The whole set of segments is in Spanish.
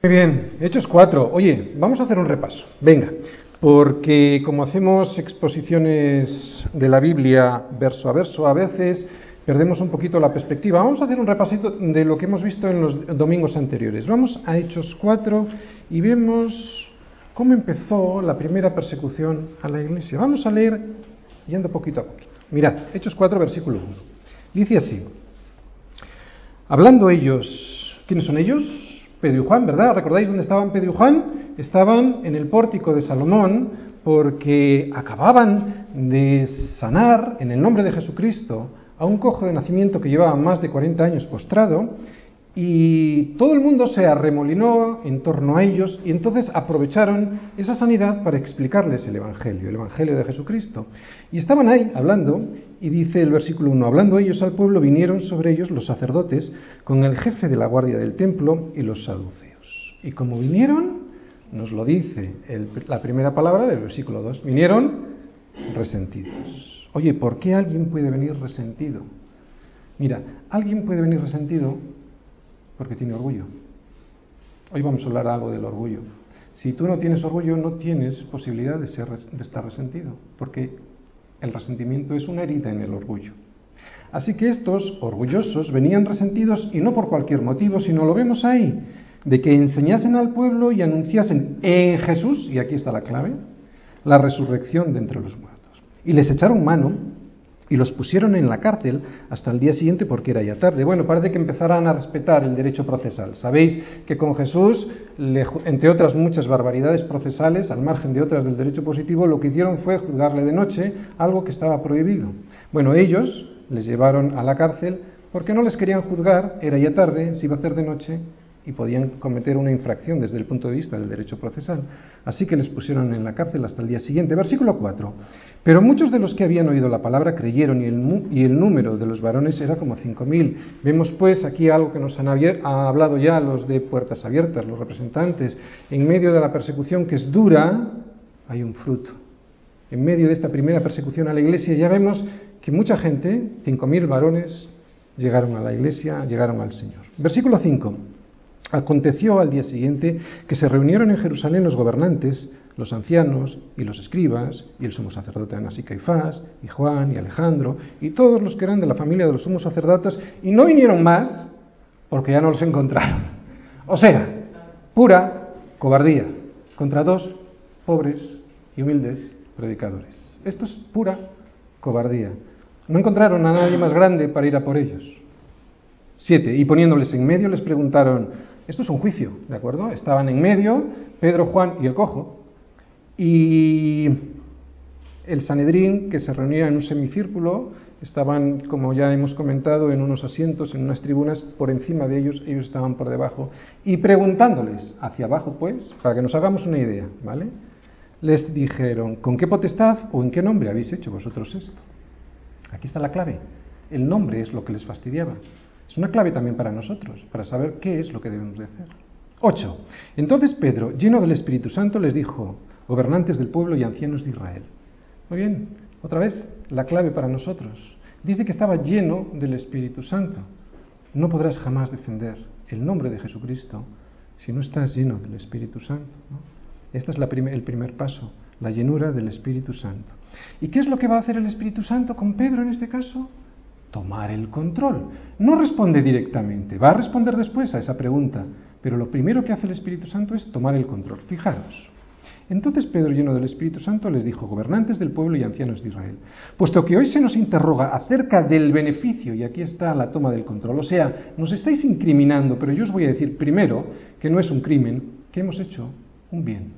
Muy bien, Hechos 4. Oye, vamos a hacer un repaso. Venga, porque como hacemos exposiciones de la Biblia verso a verso, a veces perdemos un poquito la perspectiva. Vamos a hacer un repasito de lo que hemos visto en los domingos anteriores. Vamos a Hechos 4 y vemos cómo empezó la primera persecución a la iglesia. Vamos a leer yendo poquito a poquito. Mirad, Hechos 4, versículo 1. Dice así. Hablando ellos, ¿quiénes son ellos? Pedro y Juan, ¿verdad? ¿Recordáis dónde estaban Pedro y Juan? Estaban en el pórtico de Salomón porque acababan de sanar en el nombre de Jesucristo a un cojo de nacimiento que llevaba más de 40 años postrado y todo el mundo se arremolinó en torno a ellos y entonces aprovecharon esa sanidad para explicarles el Evangelio, el Evangelio de Jesucristo. Y estaban ahí hablando y dice el versículo 1, hablando ellos al pueblo, vinieron sobre ellos los sacerdotes con el jefe de la guardia del templo y los saduceos. Y como vinieron, nos lo dice la primera palabra del versículo 2, vinieron resentidos. Oye, ¿por qué alguien puede venir resentido? Mira, alguien puede venir resentido porque tiene orgullo. Hoy vamos a hablar algo del orgullo. Si tú no tienes orgullo, no tienes posibilidad de, ser, de estar resentido, porque el resentimiento es una herida en el orgullo. Así que estos orgullosos venían resentidos y no por cualquier motivo, sino lo vemos ahí, de que enseñasen al pueblo y anunciasen en Jesús, y aquí está la clave, la resurrección de entre los muertos. Y les echaron mano y los pusieron en la cárcel hasta el día siguiente porque era ya tarde. Bueno, parece que empezarán a respetar el derecho procesal. Sabéis que con Jesús, entre otras muchas barbaridades procesales, al margen de otras del derecho positivo, lo que hicieron fue juzgarle de noche algo que estaba prohibido. Bueno, ellos les llevaron a la cárcel porque no les querían juzgar, era ya tarde, se iba a hacer de noche y podían cometer una infracción desde el punto de vista del derecho procesal. Así que les pusieron en la cárcel hasta el día siguiente. Versículo 4. Pero muchos de los que habían oído la palabra creyeron y el, y el número de los varones era como cinco mil. Vemos pues aquí algo que nos han ha hablado ya los de Puertas Abiertas, los representantes. En medio de la persecución que es dura, hay un fruto. En medio de esta primera persecución a la iglesia ya vemos que mucha gente, cinco mil varones, llegaron a la iglesia, llegaron al Señor. Versículo 5. Aconteció al día siguiente que se reunieron en Jerusalén los gobernantes, los ancianos y los escribas, y el sumo sacerdote Anás y Caifás, y Juan y Alejandro, y todos los que eran de la familia de los sumos sacerdotes, y no vinieron más porque ya no los encontraron. O sea, pura cobardía contra dos pobres y humildes predicadores. Esto es pura cobardía. No encontraron a nadie más grande para ir a por ellos. Siete. Y poniéndoles en medio les preguntaron, esto es un juicio, ¿de acuerdo? Estaban en medio Pedro, Juan y el cojo. Y el Sanedrín, que se reunía en un semicírculo, estaban, como ya hemos comentado, en unos asientos, en unas tribunas, por encima de ellos, ellos estaban por debajo, y preguntándoles, hacia abajo pues, para que nos hagamos una idea, ¿vale? Les dijeron, ¿con qué potestad o en qué nombre habéis hecho vosotros esto? Aquí está la clave. El nombre es lo que les fastidiaba. Es una clave también para nosotros, para saber qué es lo que debemos de hacer. 8. Entonces Pedro, lleno del Espíritu Santo, les dijo, gobernantes del pueblo y ancianos de Israel. Muy bien, otra vez, la clave para nosotros. Dice que estaba lleno del Espíritu Santo. No podrás jamás defender el nombre de Jesucristo si no estás lleno del Espíritu Santo. Este es el primer paso, la llenura del Espíritu Santo. ¿Y qué es lo que va a hacer el Espíritu Santo con Pedro en este caso? Tomar el control. No responde directamente, va a responder después a esa pregunta, pero lo primero que hace el Espíritu Santo es tomar el control. Fijaros. Entonces Pedro, lleno del Espíritu Santo, les dijo, gobernantes del pueblo y ancianos de Israel, puesto que hoy se nos interroga acerca del beneficio, y aquí está la toma del control, o sea, nos estáis incriminando, pero yo os voy a decir primero que no es un crimen, que hemos hecho un bien.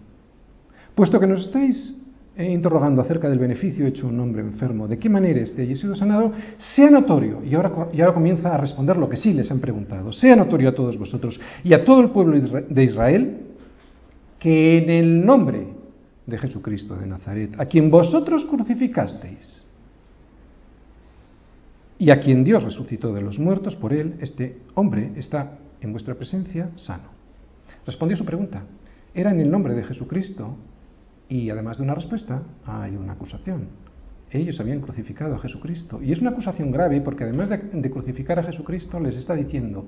Puesto que nos estáis interrogando acerca del beneficio hecho a un hombre enfermo, de qué manera este haya sido sanado, sea notorio, y ahora, y ahora comienza a responder lo que sí les han preguntado, sea notorio a todos vosotros y a todo el pueblo de Israel que en el nombre de Jesucristo de Nazaret, a quien vosotros crucificasteis y a quien Dios resucitó de los muertos por él, este hombre está en vuestra presencia sano. Respondió su pregunta. Era en el nombre de Jesucristo y además de una respuesta, hay una acusación. Ellos habían crucificado a Jesucristo. Y es una acusación grave porque además de, crucificar a Jesucristo les está diciendo,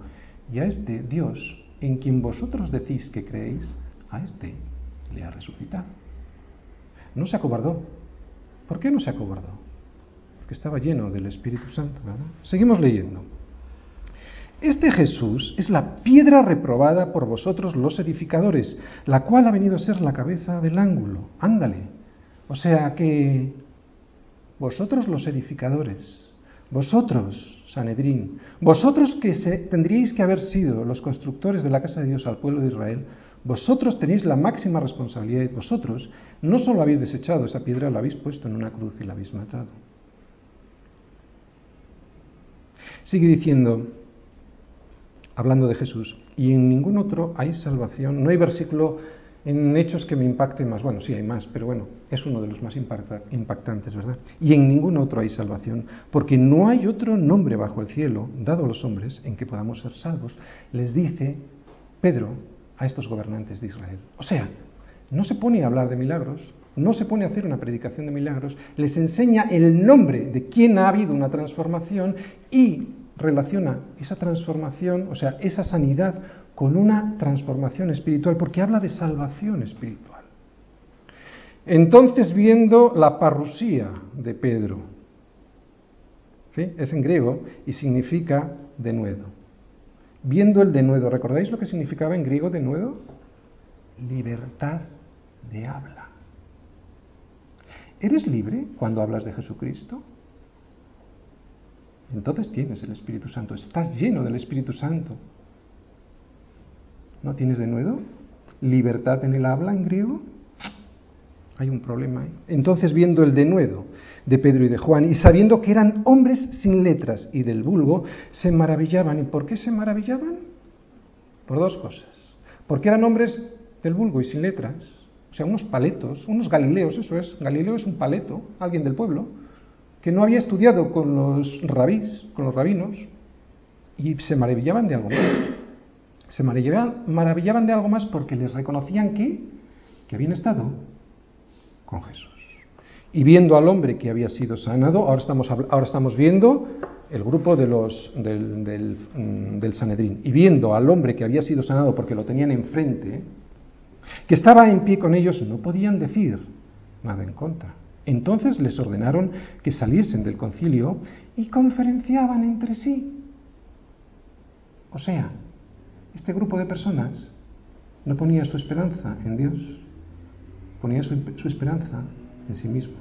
y a este Dios en quien vosotros decís que creéis, a este le ha resucitado. No se acobardó. ¿Por qué no se acobardó? Porque estaba lleno del Espíritu Santo. ¿verdad? Seguimos leyendo. Este Jesús es la piedra reprobada por vosotros los edificadores, la cual ha venido a ser la cabeza del ángulo. Ándale. O sea que vosotros los edificadores, vosotros, Sanedrín, vosotros que tendríais que haber sido los constructores de la casa de Dios al pueblo de Israel, vosotros tenéis la máxima responsabilidad. Vosotros no solo habéis desechado esa piedra, la habéis puesto en una cruz y la habéis matado. Sigue diciendo, hablando de Jesús, y en ningún otro hay salvación. No hay versículo en hechos que me impacte más. Bueno, sí hay más, pero bueno, es uno de los más impactantes, ¿verdad? Y en ningún otro hay salvación, porque no hay otro nombre bajo el cielo dado a los hombres en que podamos ser salvos. Les dice Pedro a estos gobernantes de Israel. O sea, no se pone a hablar de milagros, no se pone a hacer una predicación de milagros, les enseña el nombre de quien ha habido una transformación y relaciona esa transformación, o sea, esa sanidad, con una transformación espiritual, porque habla de salvación espiritual. Entonces, viendo la parrusía de Pedro, ¿sí? es en griego y significa denuedo. Viendo el denuedo, ¿recordáis lo que significaba en griego denuedo? Libertad de habla. ¿Eres libre cuando hablas de Jesucristo? Entonces tienes el Espíritu Santo, estás lleno del Espíritu Santo. ¿No tienes de nuevo libertad en el habla en griego? Hay un problema ahí. Entonces, viendo el denuedo de Pedro y de Juan y sabiendo que eran hombres sin letras y del vulgo, se maravillaban. ¿Y por qué se maravillaban? Por dos cosas. Porque eran hombres del vulgo y sin letras, o sea, unos paletos, unos galileos, eso es. Galileo es un paleto, alguien del pueblo que no había estudiado con los rabís, con los rabinos, y se maravillaban de algo más. Se maravillaban, de algo más porque les reconocían que, que habían estado con Jesús. Y viendo al hombre que había sido sanado, ahora estamos, ahora estamos viendo el grupo de los, del, del, mm, del Sanedrín, y viendo al hombre que había sido sanado porque lo tenían enfrente, que estaba en pie con ellos, no podían decir nada en contra. Entonces les ordenaron que saliesen del concilio y conferenciaban entre sí. O sea, este grupo de personas no ponía su esperanza en Dios, ponía su, esperanza en sí mismo,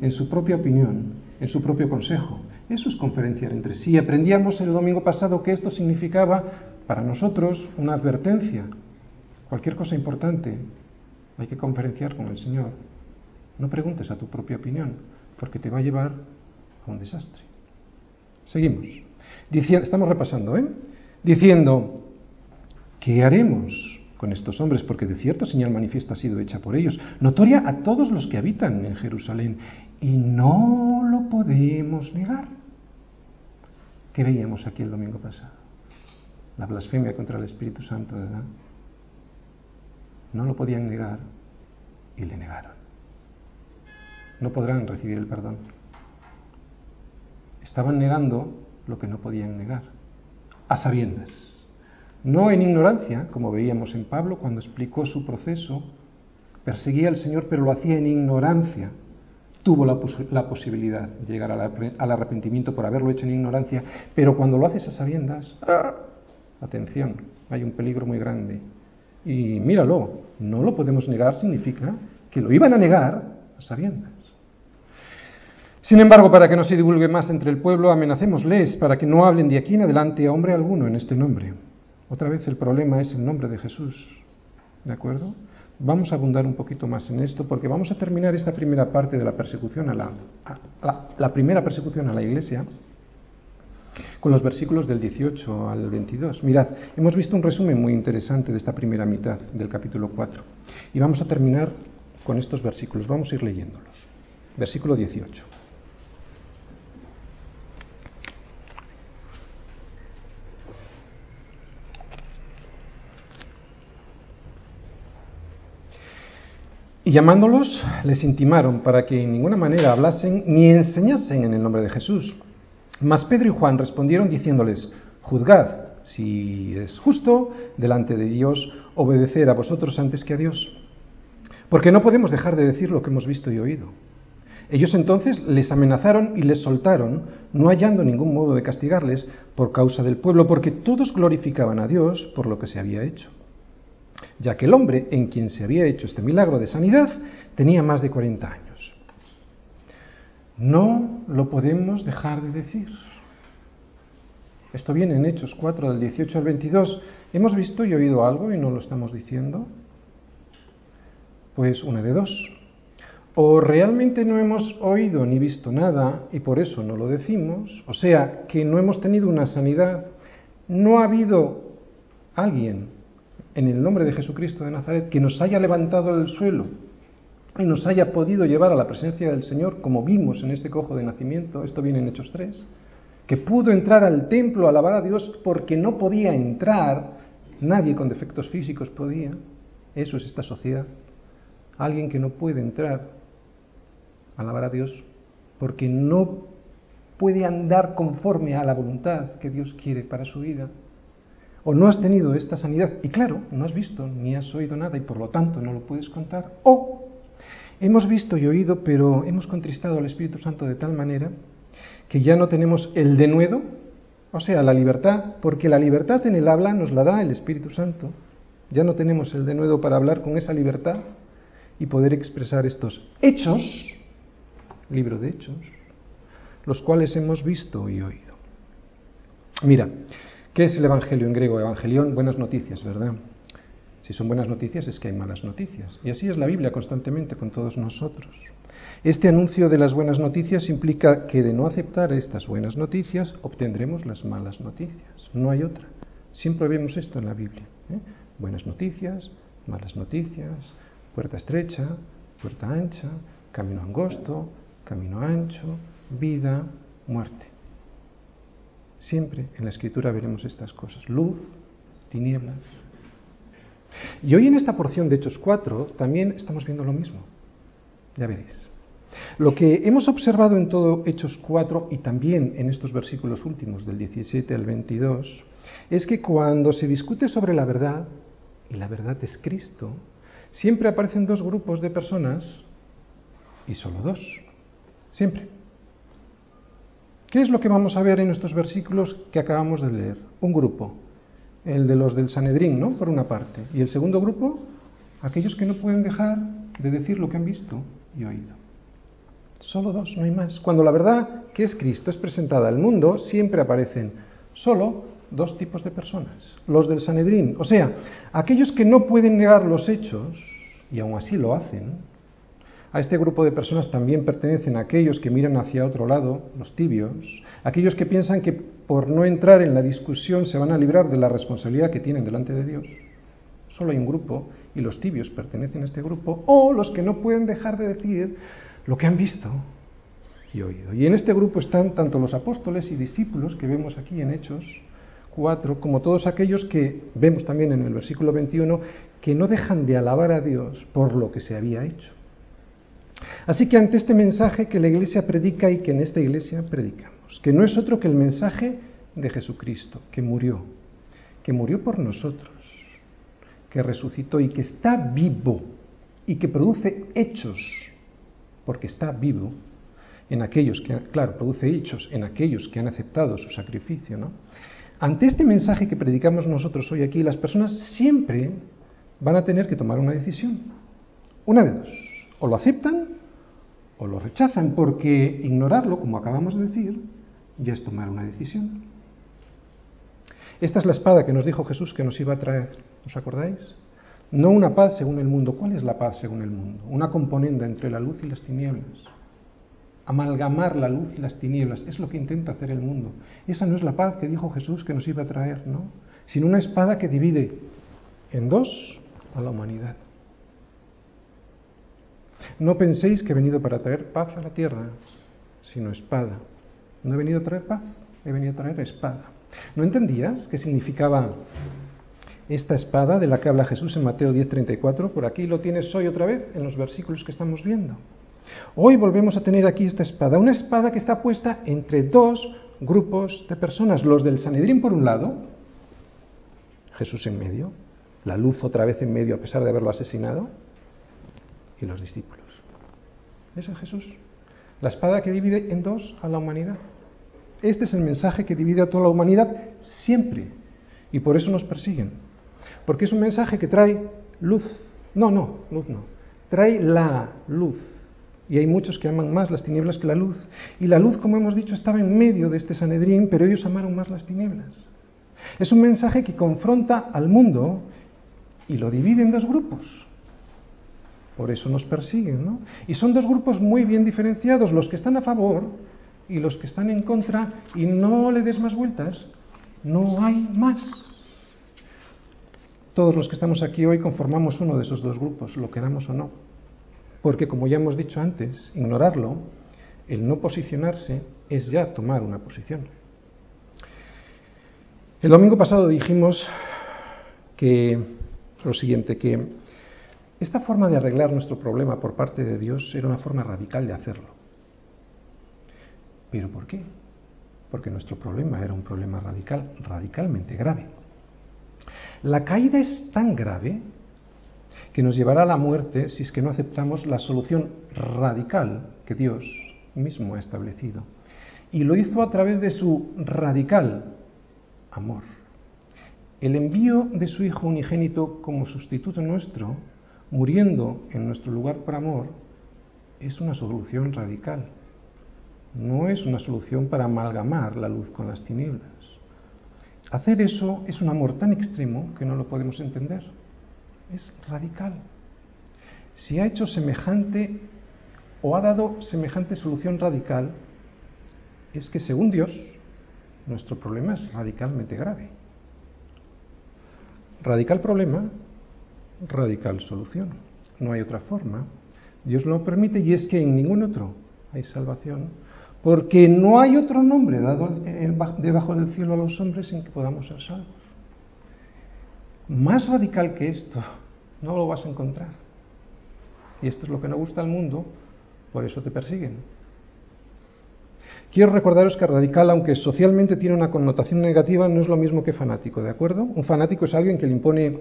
en su propia opinión, en su propio consejo. Eso es conferenciar entre sí. Aprendíamos el domingo pasado que esto significaba para nosotros una advertencia. Cualquier cosa importante hay que conferenciar con el Señor. No preguntes a tu propia opinión, porque te va a llevar a un desastre. Seguimos. estamos repasando, ¿eh? Diciendo, ¿qué haremos con estos hombres? Porque de cierto señal manifiesta ha sido hecha por ellos, notoria a todos los que habitan en Jerusalén, y no lo podemos negar. ¿Qué veíamos aquí el domingo pasado? La blasfemia contra el Espíritu Santo, ¿verdad? No lo podían negar y le negaron no podrán recibir el perdón. Estaban negando lo que no podían negar, a sabiendas. No en ignorancia, como veíamos en Pablo cuando explicó su proceso, perseguía al Señor pero lo hacía en ignorancia. Tuvo la, posibilidad de llegar al, arrepentimiento por haberlo hecho en ignorancia, pero cuando lo haces a sabiendas, ¡ah! atención, hay un peligro muy grande. Y míralo, no lo podemos negar significa que lo iban a negar a sabiendas. Sin embargo, para que no se divulgue más entre el pueblo, amenacémosles para que no hablen de aquí en adelante a hombre alguno en este nombre. Otra vez el problema es el nombre de Jesús. ¿De acuerdo? Vamos a abundar un poquito más en esto porque vamos a terminar esta primera parte de la persecución a la, la primera persecución a la iglesia con los versículos del 18 al 22. Mirad, hemos visto un resumen muy interesante de esta primera mitad del capítulo 4 y vamos a terminar con estos versículos. Vamos a ir leyéndolos. Versículo 18. Y llamándolos, les intimaron para que en ninguna manera hablasen ni enseñasen en el nombre de Jesús. Mas Pedro y Juan respondieron diciéndoles, Juzgad si es justo delante de Dios obedecer a vosotros antes que a Dios. Porque no podemos dejar de decir lo que hemos visto y oído. Ellos entonces les amenazaron y les soltaron, no hallando ningún modo de castigarles por causa del pueblo, porque todos glorificaban a Dios por lo que se había hecho. Ya que el hombre en quien se había hecho este milagro de sanidad tenía más de 40 años. No lo podemos dejar de decir. Esto viene en Hechos 4 del 18 al 22. ¿Hemos visto y oído algo y no lo estamos diciendo? Pues una de dos. O realmente no hemos oído ni visto nada y por eso no lo decimos, o sea, que no hemos tenido una sanidad, no ha habido alguien en el nombre de Jesucristo de Nazaret que nos haya levantado del suelo y nos haya podido llevar a la presencia del Señor, como vimos en este cojo de nacimiento, esto viene en Hechos 3, que pudo entrar al templo a alabar a Dios porque no podía entrar, nadie con defectos físicos podía, eso es esta sociedad, alguien que no puede entrar alabar a Dios, porque no puede andar conforme a la voluntad que Dios quiere para su vida. O no has tenido esta sanidad y claro, no has visto ni has oído nada y por lo tanto no lo puedes contar. O hemos visto y oído, pero hemos contristado al Espíritu Santo de tal manera que ya no tenemos el denuedo, o sea, la libertad, porque la libertad en el habla nos la da el Espíritu Santo. Ya no tenemos el denuedo para hablar con esa libertad y poder expresar estos hechos libro de Hechos, los cuales hemos visto y oído. Mira, ¿qué es el Evangelio en griego? Evangelión, buenas noticias, ¿verdad? Si son buenas noticias es que hay malas noticias. Y así es la Biblia constantemente con todos nosotros. Este anuncio de las buenas noticias implica que de no aceptar estas buenas noticias obtendremos las malas noticias. No hay otra. Siempre vemos esto en la Biblia. ¿eh? Buenas noticias, malas noticias, puerta estrecha, puerta ancha, camino angosto, camino ancho, vida, muerte. Siempre en la escritura veremos estas cosas, luz, tinieblas. Y hoy en esta porción de Hechos 4 también estamos viendo lo mismo. Ya veréis. Lo que hemos observado en todo Hechos 4 y también en estos versículos últimos del 17 al 22 es que cuando se discute sobre la verdad, y la verdad es Cristo, siempre aparecen dos grupos de personas y solo dos. Siempre. ¿Qué es lo que vamos a ver en estos versículos que acabamos de leer? Un grupo, el de los del Sanedrín, ¿no? Por una parte. Y el segundo grupo, aquellos que no pueden dejar de decir lo que han visto y oído. Solo dos, no hay más. Cuando la verdad, que es Cristo, es presentada al mundo, siempre aparecen solo dos tipos de personas. Los del Sanedrín, o sea, aquellos que no pueden negar los hechos, y aún así lo hacen, a este grupo de personas también pertenecen aquellos que miran hacia otro lado, los tibios, aquellos que piensan que por no entrar en la discusión se van a librar de la responsabilidad que tienen delante de Dios. Solo hay un grupo y los tibios pertenecen a este grupo, o los que no pueden dejar de decir lo que han visto y oído. Y en este grupo están tanto los apóstoles y discípulos que vemos aquí en Hechos 4, como todos aquellos que vemos también en el versículo 21, que no dejan de alabar a Dios por lo que se había hecho. Así que ante este mensaje que la Iglesia predica y que en esta Iglesia predicamos, que no es otro que el mensaje de Jesucristo, que murió, que murió por nosotros, que resucitó y que está vivo y que produce hechos, porque está vivo en aquellos que, claro, produce hechos en aquellos que han aceptado su sacrificio, ¿no? Ante este mensaje que predicamos nosotros hoy aquí, las personas siempre van a tener que tomar una decisión. Una de dos o lo aceptan o lo rechazan, porque ignorarlo, como acabamos de decir, ya es tomar una decisión. Esta es la espada que nos dijo Jesús que nos iba a traer, ¿os acordáis? No una paz según el mundo. ¿Cuál es la paz según el mundo? Una componenda entre la luz y las tinieblas. Amalgamar la luz y las tinieblas es lo que intenta hacer el mundo. Esa no es la paz que dijo Jesús que nos iba a traer, ¿no? Sino una espada que divide en dos a la humanidad. No penséis que he venido para traer paz a la tierra, sino espada. No he venido a traer paz, he venido a traer espada. ¿No entendías qué significaba esta espada de la que habla Jesús en Mateo 10:34? Por aquí lo tienes hoy otra vez en los versículos que estamos viendo. Hoy volvemos a tener aquí esta espada, una espada que está puesta entre dos grupos de personas, los del Sanedrín por un lado Jesús en medio, la luz otra vez en medio a pesar de haberlo asesinado, y los discípulos. Ese es Jesús. La espada que divide en dos a la humanidad. Este es el mensaje que divide a toda la humanidad siempre. Y por eso nos persiguen. Porque es un mensaje que trae luz. No, no, luz no. Trae la luz. Y hay muchos que aman más las tinieblas que la luz. Y la luz, como hemos dicho, estaba en medio de este Sanedrín, pero ellos amaron más las tinieblas. Es un mensaje que confronta al mundo y lo divide en dos grupos. Por eso nos persiguen, ¿no? Y son dos grupos muy bien diferenciados, los que están a favor y los que están en contra, y no le des más vueltas, no hay más. Todos los que estamos aquí hoy conformamos uno de esos dos grupos, lo queramos o no. Porque como ya hemos dicho antes, ignorarlo, el no posicionarse, es ya tomar una posición. El domingo pasado dijimos que lo siguiente, que esta forma de arreglar nuestro problema por parte de Dios era una forma radical de hacerlo. ¿Pero por qué? Porque nuestro problema era un problema radical, radicalmente grave. La caída es tan grave que nos llevará a la muerte si es que no aceptamos la solución radical que Dios mismo ha establecido. Y lo hizo a través de su radical amor. El envío de su Hijo unigénito como sustituto nuestro muriendo en nuestro lugar por amor, es una solución radical. No es una solución para amalgamar la luz con las tinieblas. Hacer eso es un amor tan extremo que no lo podemos entender. Es radical. Si ha hecho semejante o ha dado semejante solución radical, es que según Dios, nuestro problema es radicalmente grave. Radical problema radical solución. No hay otra forma. Dios lo permite y es que en ningún otro hay salvación, porque no hay otro nombre dado debajo del cielo a los hombres en que podamos ser salvos. Más radical que esto no lo vas a encontrar. Y esto es lo que no gusta al mundo, por eso te persiguen. Quiero recordaros que radical, aunque socialmente tiene una connotación negativa, no es lo mismo que fanático, ¿de acuerdo? Un fanático es alguien que le impone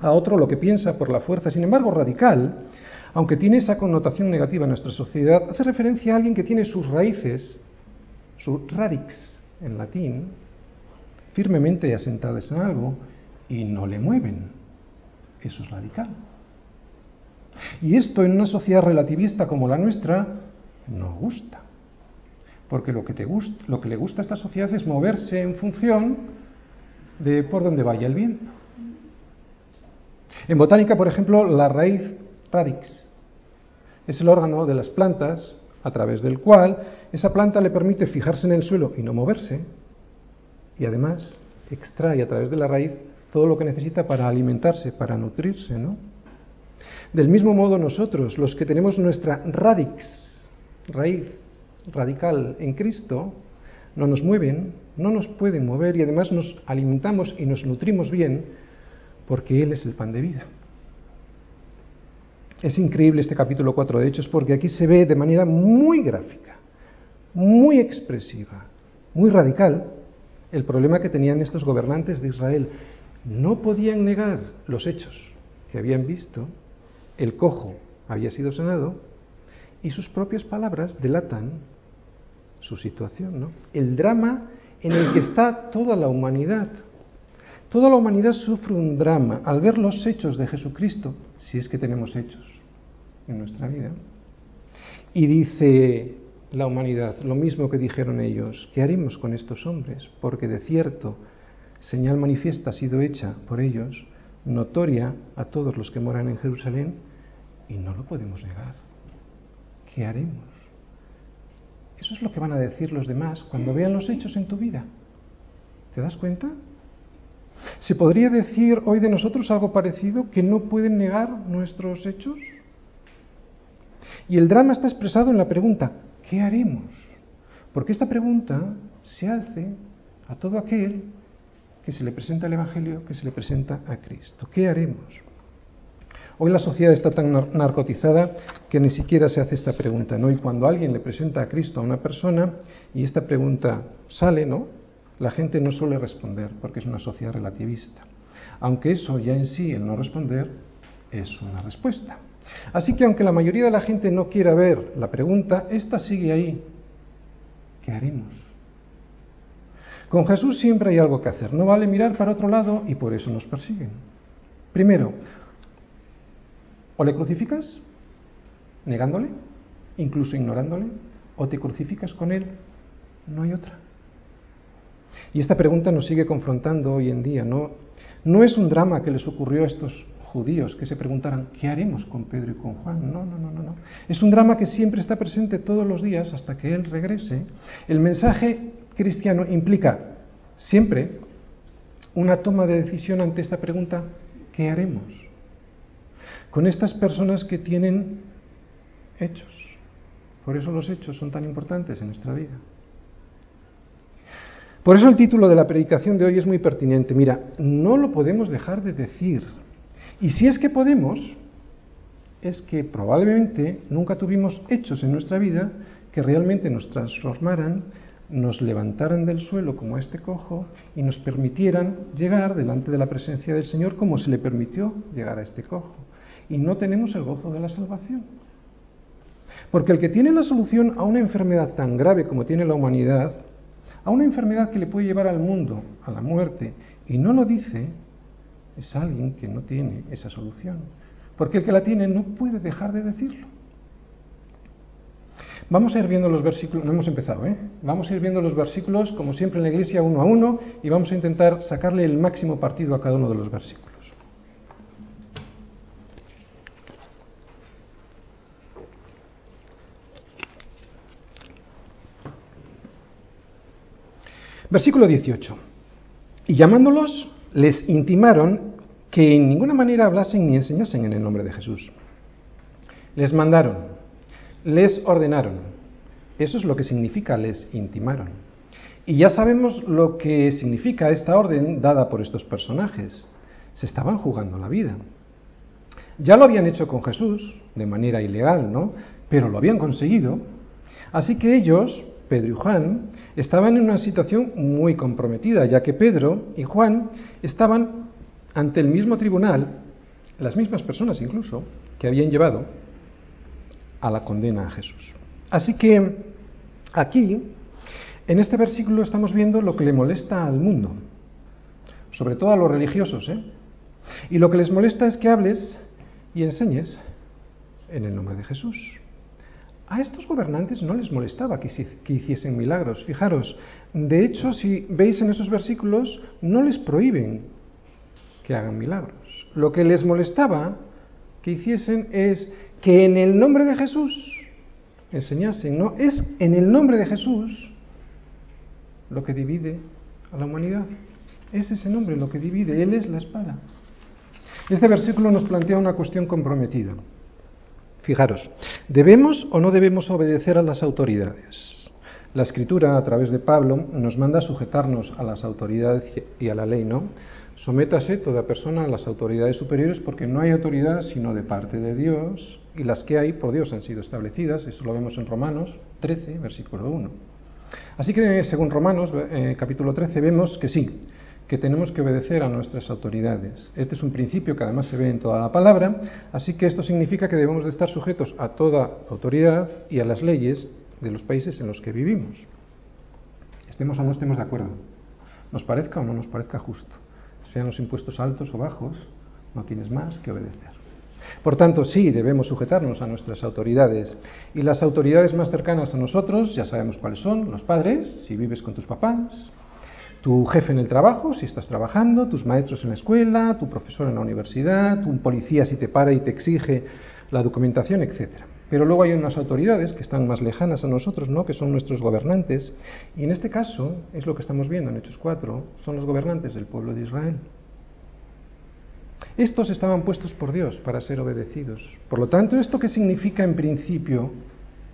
a otro lo que piensa por la fuerza. Sin embargo, radical, aunque tiene esa connotación negativa en nuestra sociedad, hace referencia a alguien que tiene sus raíces, su radix en latín, firmemente asentadas en algo y no le mueven. Eso es radical. Y esto en una sociedad relativista como la nuestra no gusta. Porque lo que, te gusta, lo que le gusta a esta sociedad es moverse en función de por donde vaya el viento. En botánica, por ejemplo, la raíz radix es el órgano de las plantas a través del cual esa planta le permite fijarse en el suelo y no moverse, y además extrae a través de la raíz todo lo que necesita para alimentarse, para nutrirse, ¿no? Del mismo modo nosotros, los que tenemos nuestra radix, raíz radical en Cristo, no nos mueven, no nos pueden mover y además nos alimentamos y nos nutrimos bien porque Él es el pan de vida. Es increíble este capítulo 4 de Hechos porque aquí se ve de manera muy gráfica, muy expresiva, muy radical el problema que tenían estos gobernantes de Israel. No podían negar los hechos que habían visto, el cojo había sido sanado y sus propias palabras delatan su situación, ¿no? El drama en el que está toda la humanidad. Toda la humanidad sufre un drama al ver los hechos de Jesucristo, si es que tenemos hechos en nuestra vida. Y dice la humanidad lo mismo que dijeron ellos, ¿qué haremos con estos hombres? Porque de cierto, señal manifiesta ha sido hecha por ellos, notoria a todos los que moran en Jerusalén, y no lo podemos negar. ¿Qué haremos? Eso es lo que van a decir los demás cuando vean los hechos en tu vida. ¿Te das cuenta? ¿Se podría decir hoy de nosotros algo parecido, que no pueden negar nuestros hechos? Y el drama está expresado en la pregunta, ¿qué haremos? Porque esta pregunta se hace a todo aquel que se le presenta el Evangelio, que se le presenta a Cristo. ¿Qué haremos? Hoy la sociedad está tan narcotizada que ni siquiera se hace esta pregunta, ¿no? Y cuando alguien le presenta a Cristo a una persona y esta pregunta sale, ¿no? La gente no suele responder porque es una sociedad relativista. aunque eso ya en sí, el no responder, es una respuesta. Así que aunque la mayoría de la gente no quiera ver la pregunta, esta sigue ahí. ¿Qué haremos? Con Jesús siempre hay algo que hacer. No vale mirar para otro lado y por eso nos persiguen. Primero, o le crucificas, negándole, incluso ignorándole, o te crucificas con él. No hay otra. Y esta pregunta nos sigue confrontando hoy en día. No, no es un drama que les ocurrió a estos judíos que se preguntaran, ¿qué haremos con Pedro y con Juan? No, no, no, no, no. Es un drama que siempre está presente todos los días hasta que Él regrese. El mensaje cristiano implica siempre una toma de decisión ante esta pregunta, ¿qué haremos? Con estas personas que tienen hechos. Por eso los hechos son tan importantes en nuestra vida. Por eso el título de la predicación de hoy es muy pertinente. Mira, no lo podemos dejar de decir. Y si es que podemos, es que probablemente nunca tuvimos hechos en nuestra vida que realmente nos transformaran, nos levantaran del suelo como este cojo y nos permitieran llegar delante de la presencia del Señor como se le permitió llegar a este cojo. Y no tenemos el gozo de la salvación. Porque el que tiene la solución a una enfermedad tan grave como tiene la humanidad, a una enfermedad que le puede llevar al mundo, a la muerte, y no lo dice, es alguien que no tiene esa solución. Porque el que la tiene no puede dejar de decirlo. Vamos a ir viendo los versículos, no hemos empezado, ¿eh? Vamos a ir viendo los versículos, como siempre en la iglesia, uno a uno, y vamos a intentar sacarle el máximo partido a cada uno de los versículos. Versículo 18. Y llamándolos, les intimaron que en ninguna manera hablasen ni enseñasen en el nombre de Jesús. Les mandaron, les ordenaron. Eso es lo que significa les intimaron. Y ya sabemos lo que significa esta orden dada por estos personajes. Se estaban jugando la vida. Ya lo habían hecho con Jesús, de manera ilegal, ¿no? Pero lo habían conseguido. Así que ellos, Pedro y Juan, estaban en una situación muy comprometida, ya que Pedro y Juan estaban ante el mismo tribunal, las mismas personas incluso, que habían llevado a la condena a Jesús. Así que aquí, en este versículo, estamos viendo lo que le molesta al mundo, sobre todo a los religiosos, ¿eh? Y lo que les molesta es que hables y enseñes en el nombre de Jesús. A estos gobernantes no les molestaba que, hiciesen milagros. Fijaros, de hecho, si veis en esos versículos, no les prohíben que hagan milagros. Lo que les molestaba que hiciesen es que en el nombre de Jesús enseñasen, ¿no? Es en el nombre de Jesús lo que divide a la humanidad. Es ese nombre lo que divide, Él es la espada. Este versículo nos plantea una cuestión comprometida. Fijaros, ¿debemos o no debemos obedecer a las autoridades? La escritura, a través de Pablo, nos manda a sujetarnos a las autoridades y a la ley, ¿no? Sométase toda persona a las autoridades superiores porque no hay autoridad sino de parte de Dios y las que hay por Dios han sido establecidas, eso lo vemos en Romanos 13, versículo 1. Así que según Romanos eh, capítulo 13 vemos que sí, que tenemos que obedecer a nuestras autoridades. Este es un principio que además se ve en toda la palabra, así que esto significa que debemos de estar sujetos a toda autoridad y a las leyes de los países en los que vivimos. Estemos o no estemos de acuerdo, nos parezca o no nos parezca justo, sean los impuestos altos o bajos, no tienes más que obedecer. Por tanto, sí, debemos sujetarnos a nuestras autoridades. Y las autoridades más cercanas a nosotros, ya sabemos cuáles son, los padres, si vives con tus papás, tu jefe en el trabajo, si estás trabajando, tus maestros en la escuela, tu profesor en la universidad, un policía si te para y te exige la documentación, etcétera. Pero luego hay unas autoridades que están más lejanas a nosotros, ¿no? que son nuestros gobernantes, y en este caso es lo que estamos viendo en Hechos 4, son los gobernantes del pueblo de Israel. Estos estaban puestos por Dios para ser obedecidos. Por lo tanto, ¿esto qué significa en principio,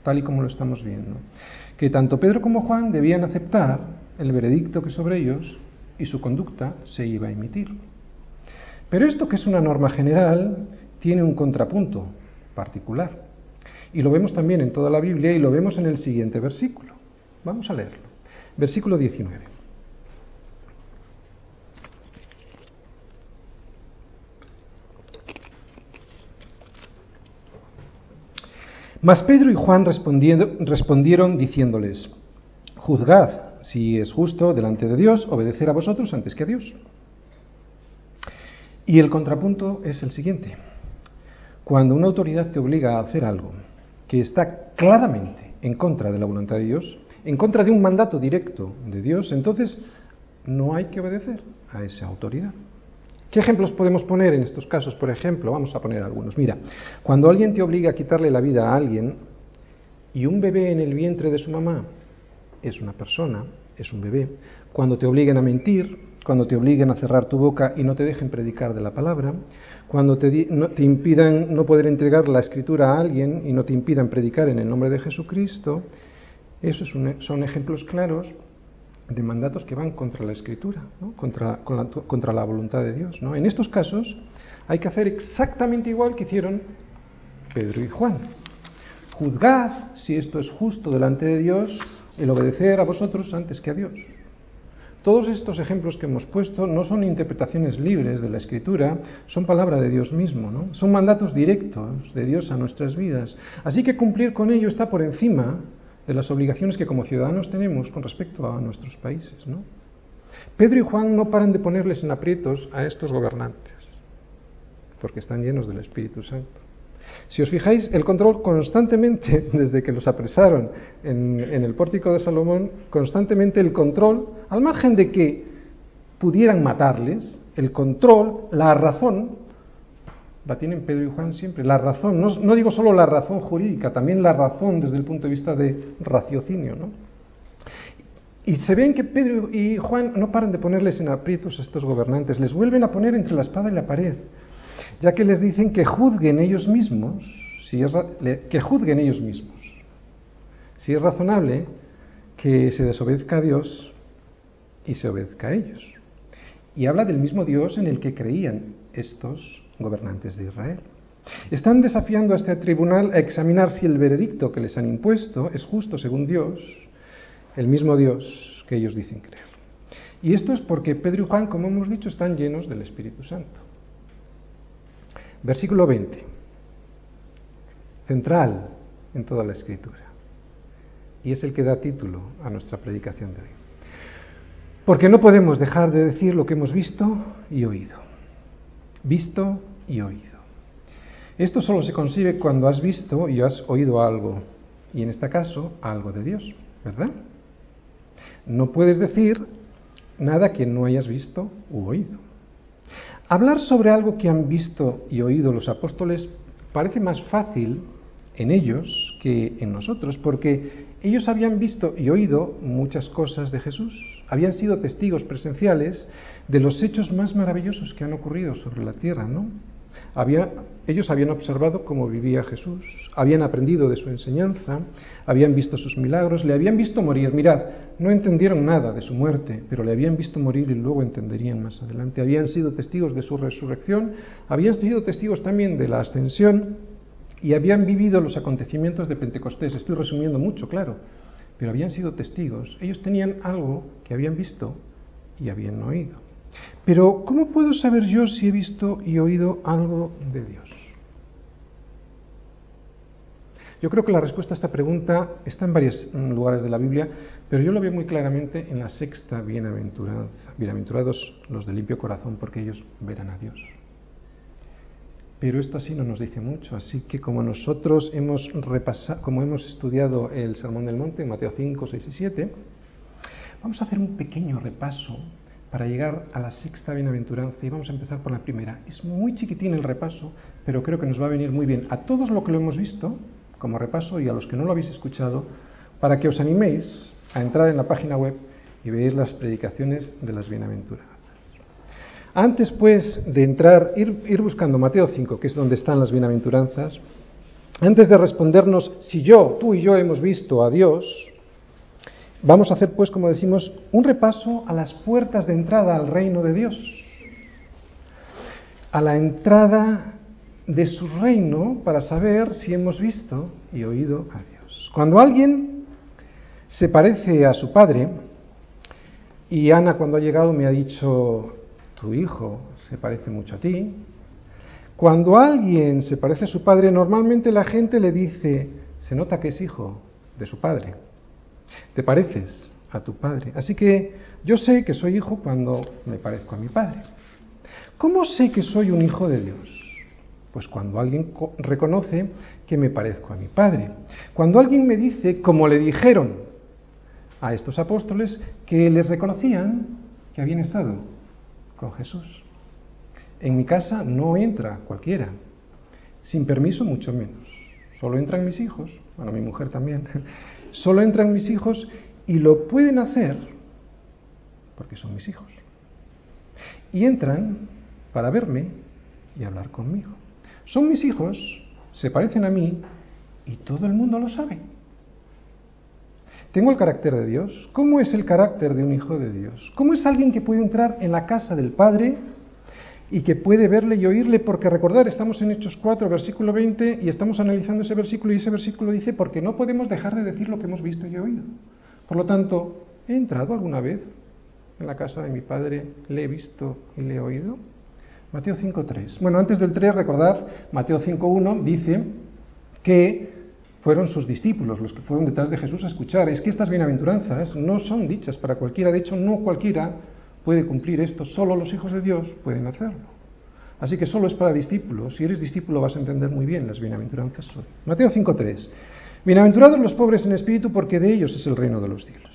tal y como lo estamos viendo? Que tanto Pedro como Juan debían aceptar el veredicto que sobre ellos y su conducta se iba a emitir. Pero esto que es una norma general tiene un contrapunto particular. Y lo vemos también en toda la Biblia y lo vemos en el siguiente versículo. Vamos a leerlo. Versículo 19. Mas Pedro y Juan respondieron diciéndoles, Juzgad si es justo delante de Dios obedecer a vosotros antes que a Dios. Y el contrapunto es el siguiente. Cuando una autoridad te obliga a hacer algo que está claramente en contra de la voluntad de Dios, en contra de un mandato directo de Dios, entonces no hay que obedecer a esa autoridad. ¿Qué ejemplos podemos poner en estos casos? Por ejemplo, vamos a poner algunos. Mira, cuando alguien te obliga a quitarle la vida a alguien y un bebé en el vientre de su mamá es una persona, es un bebé, cuando te obliguen a mentir, cuando te obliguen a cerrar tu boca y no te dejen predicar de la palabra, cuando te, te impidan no poder entregar la escritura a alguien y no te impidan predicar en el nombre de Jesucristo, esos son ejemplos claros de mandatos que van contra la escritura, contra, contra, la voluntad de Dios. ¿no? En estos casos hay que hacer exactamente igual que hicieron Pedro y Juan. Juzgad si esto es justo delante de Dios el obedecer a vosotros antes que a Dios. Todos estos ejemplos que hemos puesto no son interpretaciones libres de la Escritura, son palabra de Dios mismo, ¿no? Son mandatos directos de Dios a nuestras vidas. Así que cumplir con ello está por encima de las obligaciones que como ciudadanos tenemos con respecto a nuestros países, ¿no? Pedro y Juan no paran de ponerles en aprietos a estos gobernantes, porque están llenos del Espíritu Santo. Si os fijáis, el control constantemente, desde que los apresaron en, el pórtico de Salomón, constantemente el control, al margen de que pudieran matarles, el control, la razón, la tienen Pedro y Juan siempre. La razón, no, digo solo la razón jurídica, también la razón desde el punto de vista de raciocinio. ¿no? Y se ven que Pedro y Juan no paran de ponerles en aprietos a estos gobernantes, les vuelven a poner entre la espada y la pared ya que les dicen que juzguen ellos mismos, si es, que juzguen ellos mismos. Si es razonable que se desobedezca a Dios y se obedezca a ellos. Y habla del mismo Dios en el que creían estos gobernantes de Israel. Están desafiando a este tribunal a examinar si el veredicto que les han impuesto es justo según Dios, el mismo Dios que ellos dicen creer. Y esto es porque Pedro y Juan, como hemos dicho, están llenos del Espíritu Santo. Versículo 20. Central en toda la escritura. Y es el que da título a nuestra predicación de hoy. Porque no podemos dejar de decir lo que hemos visto y oído. Visto y oído. Esto solo se consigue cuando has visto y has oído algo. Y en este caso, algo de Dios, ¿verdad? No puedes decir nada que no hayas visto u oído. Hablar sobre algo que han visto y oído los apóstoles parece más fácil en ellos que en nosotros, porque ellos habían visto y oído muchas cosas de Jesús, habían sido testigos presenciales de los hechos más maravillosos que han ocurrido sobre la tierra, ¿no? ellos habían observado cómo vivía Jesús, habían aprendido de su enseñanza, habían visto sus milagros, le habían visto morir. Mirad, no entendieron nada de su muerte, pero le habían visto morir y luego entenderían más adelante. Habían sido testigos de su resurrección, habían sido testigos también de la ascensión y habían vivido los acontecimientos de Pentecostés. Estoy resumiendo mucho, claro, pero habían sido testigos. Ellos tenían algo que habían visto y habían oído. Pero, ¿cómo puedo saber yo si he visto y oído algo de Dios? Yo creo que la respuesta a esta pregunta está en varios lugares de la Biblia, pero yo lo veo muy claramente en la sexta bienaventuranza. Bienaventurados los de limpio corazón, porque ellos verán a Dios. Pero esto así no nos dice mucho, así que como nosotros hemos repasado, como hemos estudiado el Sermón del Monte, Mateo 5, 6 y 7, vamos a hacer un pequeño repaso para llegar a la sexta bienaventuranza y vamos a empezar por la primera. Es muy chiquitín el repaso, pero creo que nos va a venir muy bien a todos lo que lo hemos visto como repaso y a los que no lo habéis escuchado, para que os animéis a entrar en la página web y veáis las predicaciones de las bienaventuranzas. Antes, pues, de entrar, ir, ir buscando Mateo 5, que es donde están las bienaventuranzas, antes de respondernos si yo, tú y yo hemos visto a Dios, Vamos a hacer, pues, como decimos, un repaso a las puertas de entrada al reino de Dios, a la entrada de su reino para saber si hemos visto y oído a Dios. Cuando alguien se parece a su padre, y Ana cuando ha llegado me ha dicho, tu hijo se parece mucho a ti, cuando alguien se parece a su padre, normalmente la gente le dice, se nota que es hijo de su padre. Te pareces a tu padre. Así que yo sé que soy hijo cuando me parezco a mi padre. ¿Cómo sé que soy un hijo de Dios? Pues cuando alguien reconoce que me parezco a mi padre. Cuando alguien me dice, como le dijeron a estos apóstoles, que les reconocían que habían estado con Jesús. En mi casa no entra cualquiera, sin permiso mucho menos. Solo entran mis hijos, bueno, mi mujer también. Solo entran mis hijos y lo pueden hacer porque son mis hijos. Y entran para verme y hablar conmigo. Son mis hijos, se parecen a mí y todo el mundo lo sabe. Tengo el carácter de Dios. ¿Cómo es el carácter de un hijo de Dios? ¿Cómo es alguien que puede entrar en la casa del Padre y que puede verle y oírle? Porque recordar, estamos en Hechos 4, versículo 20, y estamos analizando ese versículo y ese versículo dice, porque no podemos dejar de decir lo que hemos visto y oído. Por lo tanto, ¿he entrado alguna vez en la casa de mi Padre? ¿Le he visto y le he oído? Mateo 5.3. Bueno, antes del 3, recordad, Mateo 5.1 dice que fueron sus discípulos los que fueron detrás de Jesús a escuchar. Es que estas bienaventuranzas no son dichas para cualquiera, de hecho no cualquiera puede cumplir esto, solo los hijos de Dios pueden hacerlo. Así que solo es para discípulos. Si eres discípulo vas a entender muy bien las bienaventuranzas Mateo 5.3. Bienaventurados los pobres en espíritu porque de ellos es el reino de los cielos.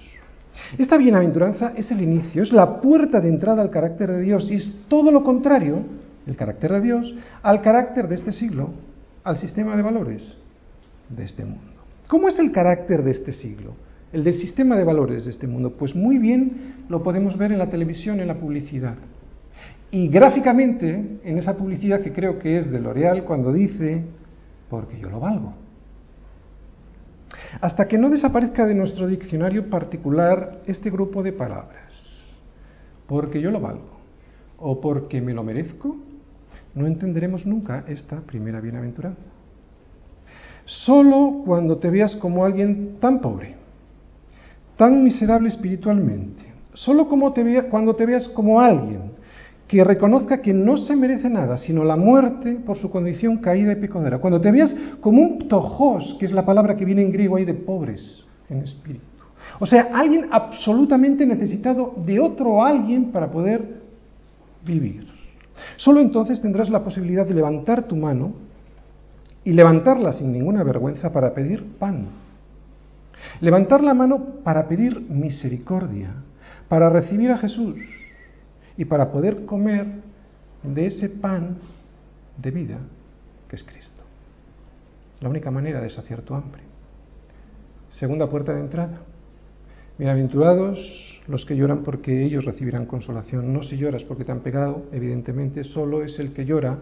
Esta bienaventuranza es el inicio, es la puerta de entrada al carácter de Dios y es todo lo contrario, el carácter de Dios, al carácter de este siglo, al sistema de valores de este mundo. ¿Cómo es el carácter de este siglo? El del sistema de valores de este mundo. Pues muy bien lo podemos ver en la televisión, en la publicidad. Y gráficamente, en esa publicidad que creo que es de L'Oreal, cuando dice, porque yo lo valgo. Hasta que no desaparezca de nuestro diccionario particular este grupo de palabras, porque yo lo valgo o porque me lo merezco, no entenderemos nunca esta primera bienaventuranza. Solo cuando te veas como alguien tan pobre, tan miserable espiritualmente, solo como te cuando te veas como alguien que reconozca que no se merece nada, sino la muerte por su condición caída y pecadora. Cuando te veas como un tojos, que es la palabra que viene en griego ahí de pobres en espíritu. O sea, alguien absolutamente necesitado de otro alguien para poder vivir. Solo entonces tendrás la posibilidad de levantar tu mano y levantarla sin ninguna vergüenza para pedir pan. Levantar la mano para pedir misericordia, para recibir a Jesús y para poder comer de ese pan de vida que es Cristo. La única manera de saciar tu hambre. Segunda puerta de entrada. Bienaventurados los que lloran porque ellos recibirán consolación. No si lloras porque te han pegado, evidentemente, solo es el que llora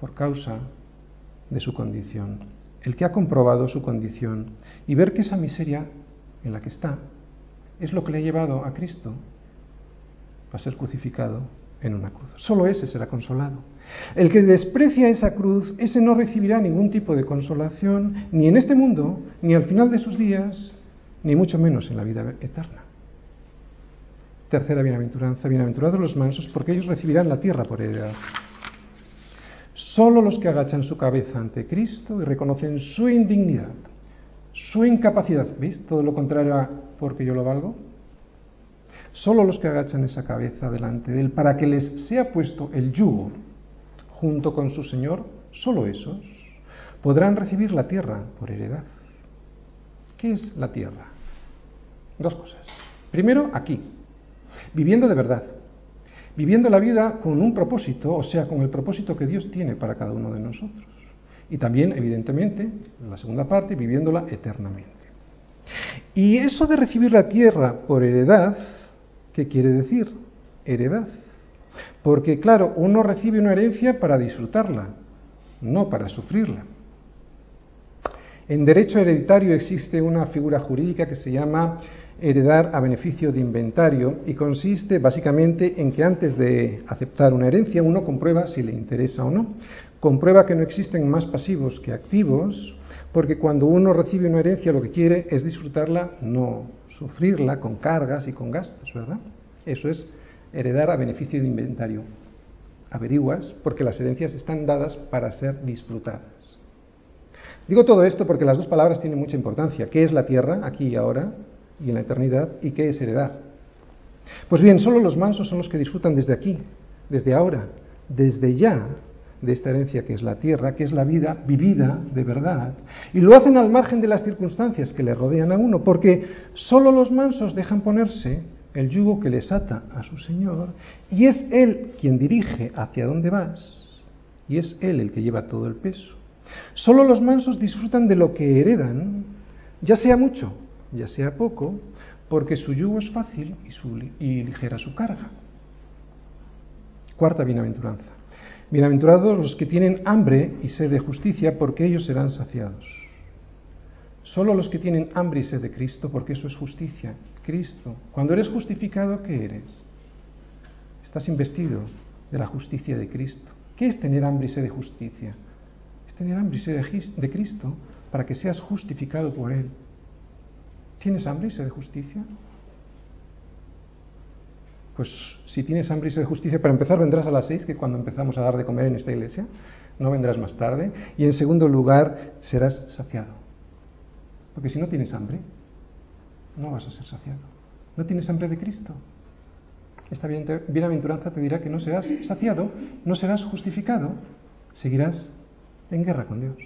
por causa de su condición, el que ha comprobado su condición y ver que esa miseria en la que está es lo que le ha llevado a Cristo a ser crucificado en una cruz. Solo ese será consolado. El que desprecia esa cruz, ese no recibirá ningún tipo de consolación, ni en este mundo, ni al final de sus días, ni mucho menos en la vida eterna. Tercera bienaventuranza, bienaventurados los mansos, porque ellos recibirán la tierra por heredad. Solo los que agachan su cabeza ante Cristo y reconocen su indignidad, su incapacidad, ¿veis? Todo lo contrario a porque yo lo valgo. Solo los que agachan esa cabeza delante de Él para que les sea puesto el yugo junto con su Señor, solo esos podrán recibir la tierra por heredad. ¿Qué es la tierra? Dos cosas. Primero, aquí, viviendo de verdad, viviendo la vida con un propósito, o sea, con el propósito que Dios tiene para cada uno de nosotros. Y también, evidentemente, en la segunda parte, viviéndola eternamente. Y eso de recibir la tierra por heredad, ¿qué quiere decir? Heredad. Porque, claro, uno recibe una herencia para disfrutarla, no para sufrirla. En derecho hereditario existe una figura jurídica que se llama heredar a beneficio de inventario y consiste básicamente en que antes de aceptar una herencia uno comprueba si le interesa o no. Comprueba que no existen más pasivos que activos, porque cuando uno recibe una herencia lo que quiere es disfrutarla, no sufrirla con cargas y con gastos, ¿verdad? Eso es heredar a beneficio de inventario. Averiguas porque las herencias están dadas para ser disfrutadas. Digo todo esto porque las dos palabras tienen mucha importancia. ¿Qué es la tierra, aquí y ahora, y en la eternidad? ¿Y qué es heredad? Pues bien, solo los mansos son los que disfrutan desde aquí, desde ahora, desde ya, de esta herencia que es la tierra, que es la vida vivida de verdad. Y lo hacen al margen de las circunstancias que le rodean a uno, porque solo los mansos dejan ponerse el yugo que les ata a su Señor, y es Él quien dirige hacia dónde vas, y es Él el que lleva todo el peso. Solo los mansos disfrutan de lo que heredan, ya sea mucho, ya sea poco, porque su yugo es fácil y, y ligera su carga. Cuarta bienaventuranza. Bienaventurados los que tienen hambre y sed de justicia, porque ellos serán saciados. Solo los que tienen hambre y sed de Cristo, porque eso es justicia. Cristo. Cuando eres justificado, ¿qué eres? Estás investido de la justicia de Cristo. ¿Qué es tener hambre y sed de justicia? Es tener hambre y sed de Cristo para que seas justificado por Él. ¿Tienes hambre y sed de justicia? Pues si tienes hambre y sed de justicia, para empezar vendrás a las seis, que cuando empezamos a dar de comer en esta iglesia, no vendrás más tarde. Y en segundo lugar, serás saciado. Porque si no tienes hambre, no vas a ser saciado. ¿No tienes hambre de Cristo? Esta bienaventuranza te dirá que no serás saciado, no serás justificado, seguirás en guerra con Dios.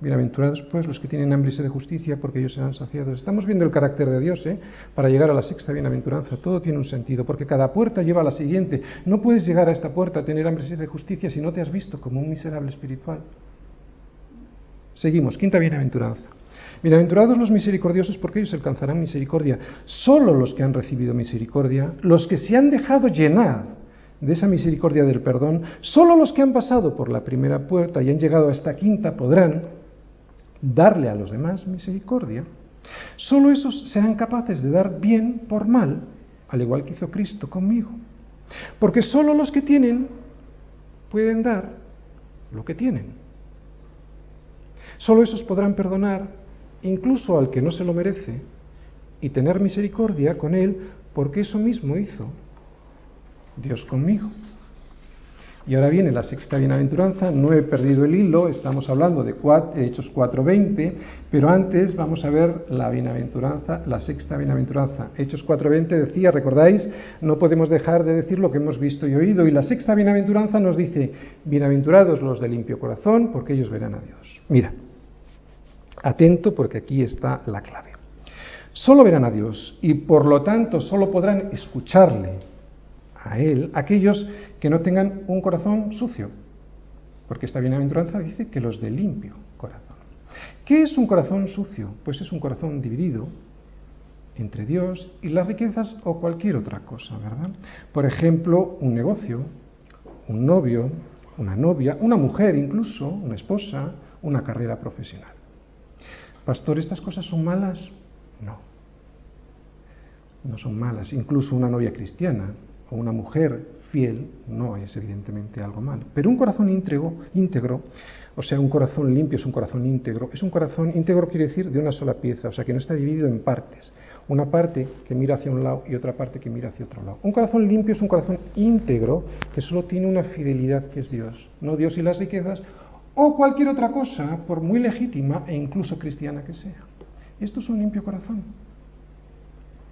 Bienaventurados pues los que tienen hambre y sed de justicia, porque ellos serán saciados. Estamos viendo el carácter de Dios, ¿eh? Para llegar a la sexta bienaventuranza, todo tiene un sentido, porque cada puerta lleva a la siguiente. No puedes llegar a esta puerta a tener hambre y sed de justicia si no te has visto como un miserable espiritual. Seguimos, quinta bienaventuranza. Bienaventurados los misericordiosos, porque ellos alcanzarán misericordia. Solo los que han recibido misericordia, los que se han dejado llenar de esa misericordia del perdón, solo los que han pasado por la primera puerta y han llegado a esta quinta podrán darle a los demás misericordia, solo esos serán capaces de dar bien por mal, al igual que hizo Cristo conmigo. Porque solo los que tienen pueden dar lo que tienen. Solo esos podrán perdonar incluso al que no se lo merece y tener misericordia con él porque eso mismo hizo Dios conmigo. Y ahora viene la sexta bienaventuranza, no he perdido el hilo, estamos hablando de Hechos 4.20, pero antes vamos a ver la bienaventuranza, la sexta bienaventuranza. Hechos 4.20 decía, recordáis, no podemos dejar de decir lo que hemos visto y oído, y la sexta bienaventuranza nos dice, bienaventurados los de limpio corazón, porque ellos verán a Dios. Mira, atento porque aquí está la clave. Solo verán a Dios y por lo tanto solo podrán escucharle a Él aquellos que no tengan un corazón sucio. Porque esta bienaventuranza dice que los de limpio corazón. ¿Qué es un corazón sucio? Pues es un corazón dividido entre Dios y las riquezas o cualquier otra cosa, ¿verdad? Por ejemplo, un negocio, un novio, una novia, una mujer incluso, una esposa, una carrera profesional. Pastor, ¿estas cosas son malas? No. No son malas. Incluso una novia cristiana, o una mujer fiel no es evidentemente algo malo. Pero un corazón íntegro, íntegro, o sea, un corazón limpio es un corazón íntegro. Es un corazón íntegro quiere decir de una sola pieza, o sea, que no está dividido en partes. Una parte que mira hacia un lado y otra parte que mira hacia otro lado. Un corazón limpio es un corazón íntegro que solo tiene una fidelidad que es Dios, no Dios y las riquezas o cualquier otra cosa, por muy legítima e incluso cristiana que sea. Esto es un limpio corazón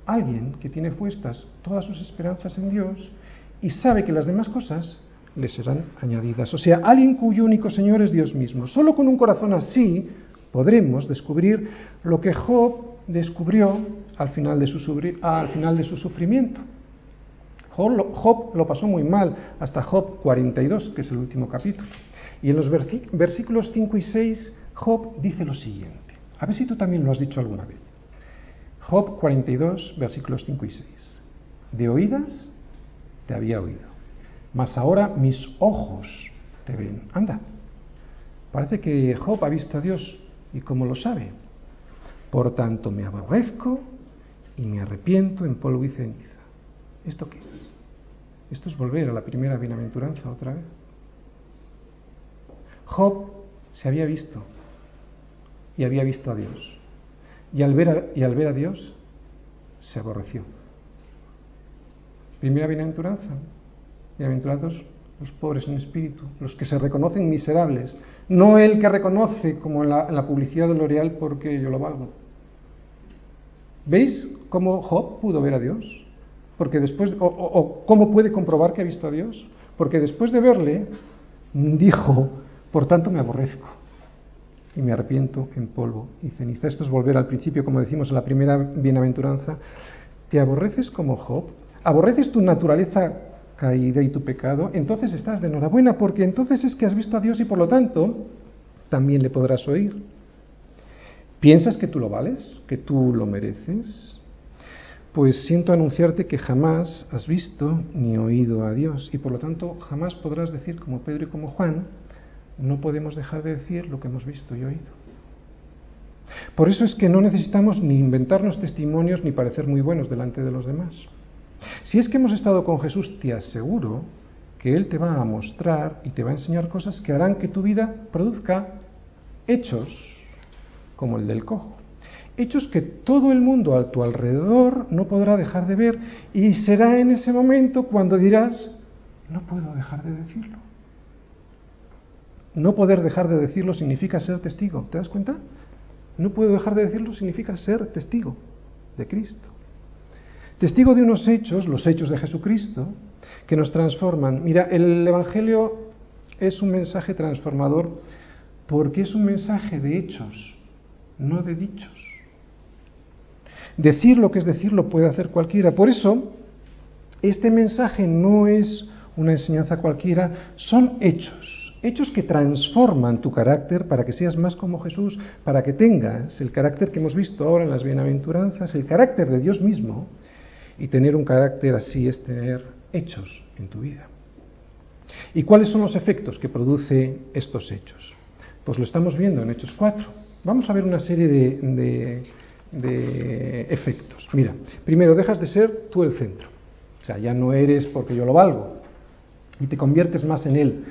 alguien que tiene puestas todas sus esperanzas en Dios y sabe que las demás cosas le serán añadidas. O sea, alguien cuyo único Señor es Dios mismo. Solo con un corazón así podremos descubrir lo que Job descubrió al final de su, sufrimiento. Job Job lo pasó muy mal hasta Job 42, que es el último capítulo. Y en los versículos 5 y 6, Job dice lo siguiente. A ver si tú también lo has dicho alguna vez. Job 42, versículos 5 y 6. De oídas te había oído, mas ahora mis ojos te ven. Anda. Parece que Job ha visto a Dios y cómo lo sabe. Por tanto me aborrezco y me arrepiento en polvo y ceniza. ¿Esto qué es? Esto es volver a la primera bienaventuranza otra vez. Job se había visto y había visto a Dios. Y al ver a, y al ver a Dios, se aborreció. Primera bienaventuranza. Bienaventurados los pobres en espíritu, los que se reconocen miserables, no el que reconoce como en la, publicidad de L'Oreal porque yo lo valgo. ¿Veis cómo Job pudo ver a Dios? Porque después, o cómo puede comprobar que ha visto a Dios. Porque después de verle, dijo, por tanto me aborrezco y me arrepiento en polvo y ceniza. Esto es volver al principio, como decimos en la primera bienaventuranza. ¿Te aborreces como Job? ¿Aborreces tu naturaleza caída y tu pecado? Entonces estás de enhorabuena, porque entonces es que has visto a Dios y por lo tanto también le podrás oír. ¿Piensas que tú lo vales? ¿Que tú lo mereces? Pues siento anunciarte que jamás has visto ni oído a Dios y por lo tanto jamás podrás decir como Pedro y como Juan, no podemos dejar de decir lo que hemos visto y oído. Por eso es que no necesitamos ni inventarnos testimonios ni parecer muy buenos delante de los demás. Si es que hemos estado con Jesús, te aseguro que Él te va a mostrar y te va a enseñar cosas que harán que tu vida produzca hechos como el del cojo. Hechos que todo el mundo a tu alrededor no podrá dejar de ver y será en ese momento cuando dirás, no puedo dejar de decirlo. No poder dejar de decirlo significa ser testigo. ¿Te das cuenta? No puedo dejar de decirlo significa ser testigo de Cristo. Testigo de unos hechos, los hechos de Jesucristo, que nos transforman. Mira, el Evangelio es un mensaje transformador porque es un mensaje de hechos, no de dichos. Decir lo que es decir lo puede hacer cualquiera. Por eso, este mensaje no es una enseñanza cualquiera, son hechos hechos que transforman tu carácter para que seas más como Jesús, para que tengas el carácter que hemos visto ahora en las bienaventuranzas, el carácter de Dios mismo, y tener un carácter así es tener hechos en tu vida. ¿Y cuáles son los efectos que produce estos hechos? Pues lo estamos viendo en Hechos 4. Vamos a ver una serie de, de efectos. Mira, primero dejas de ser tú el centro. O sea, ya no eres porque yo lo valgo y te conviertes más en Él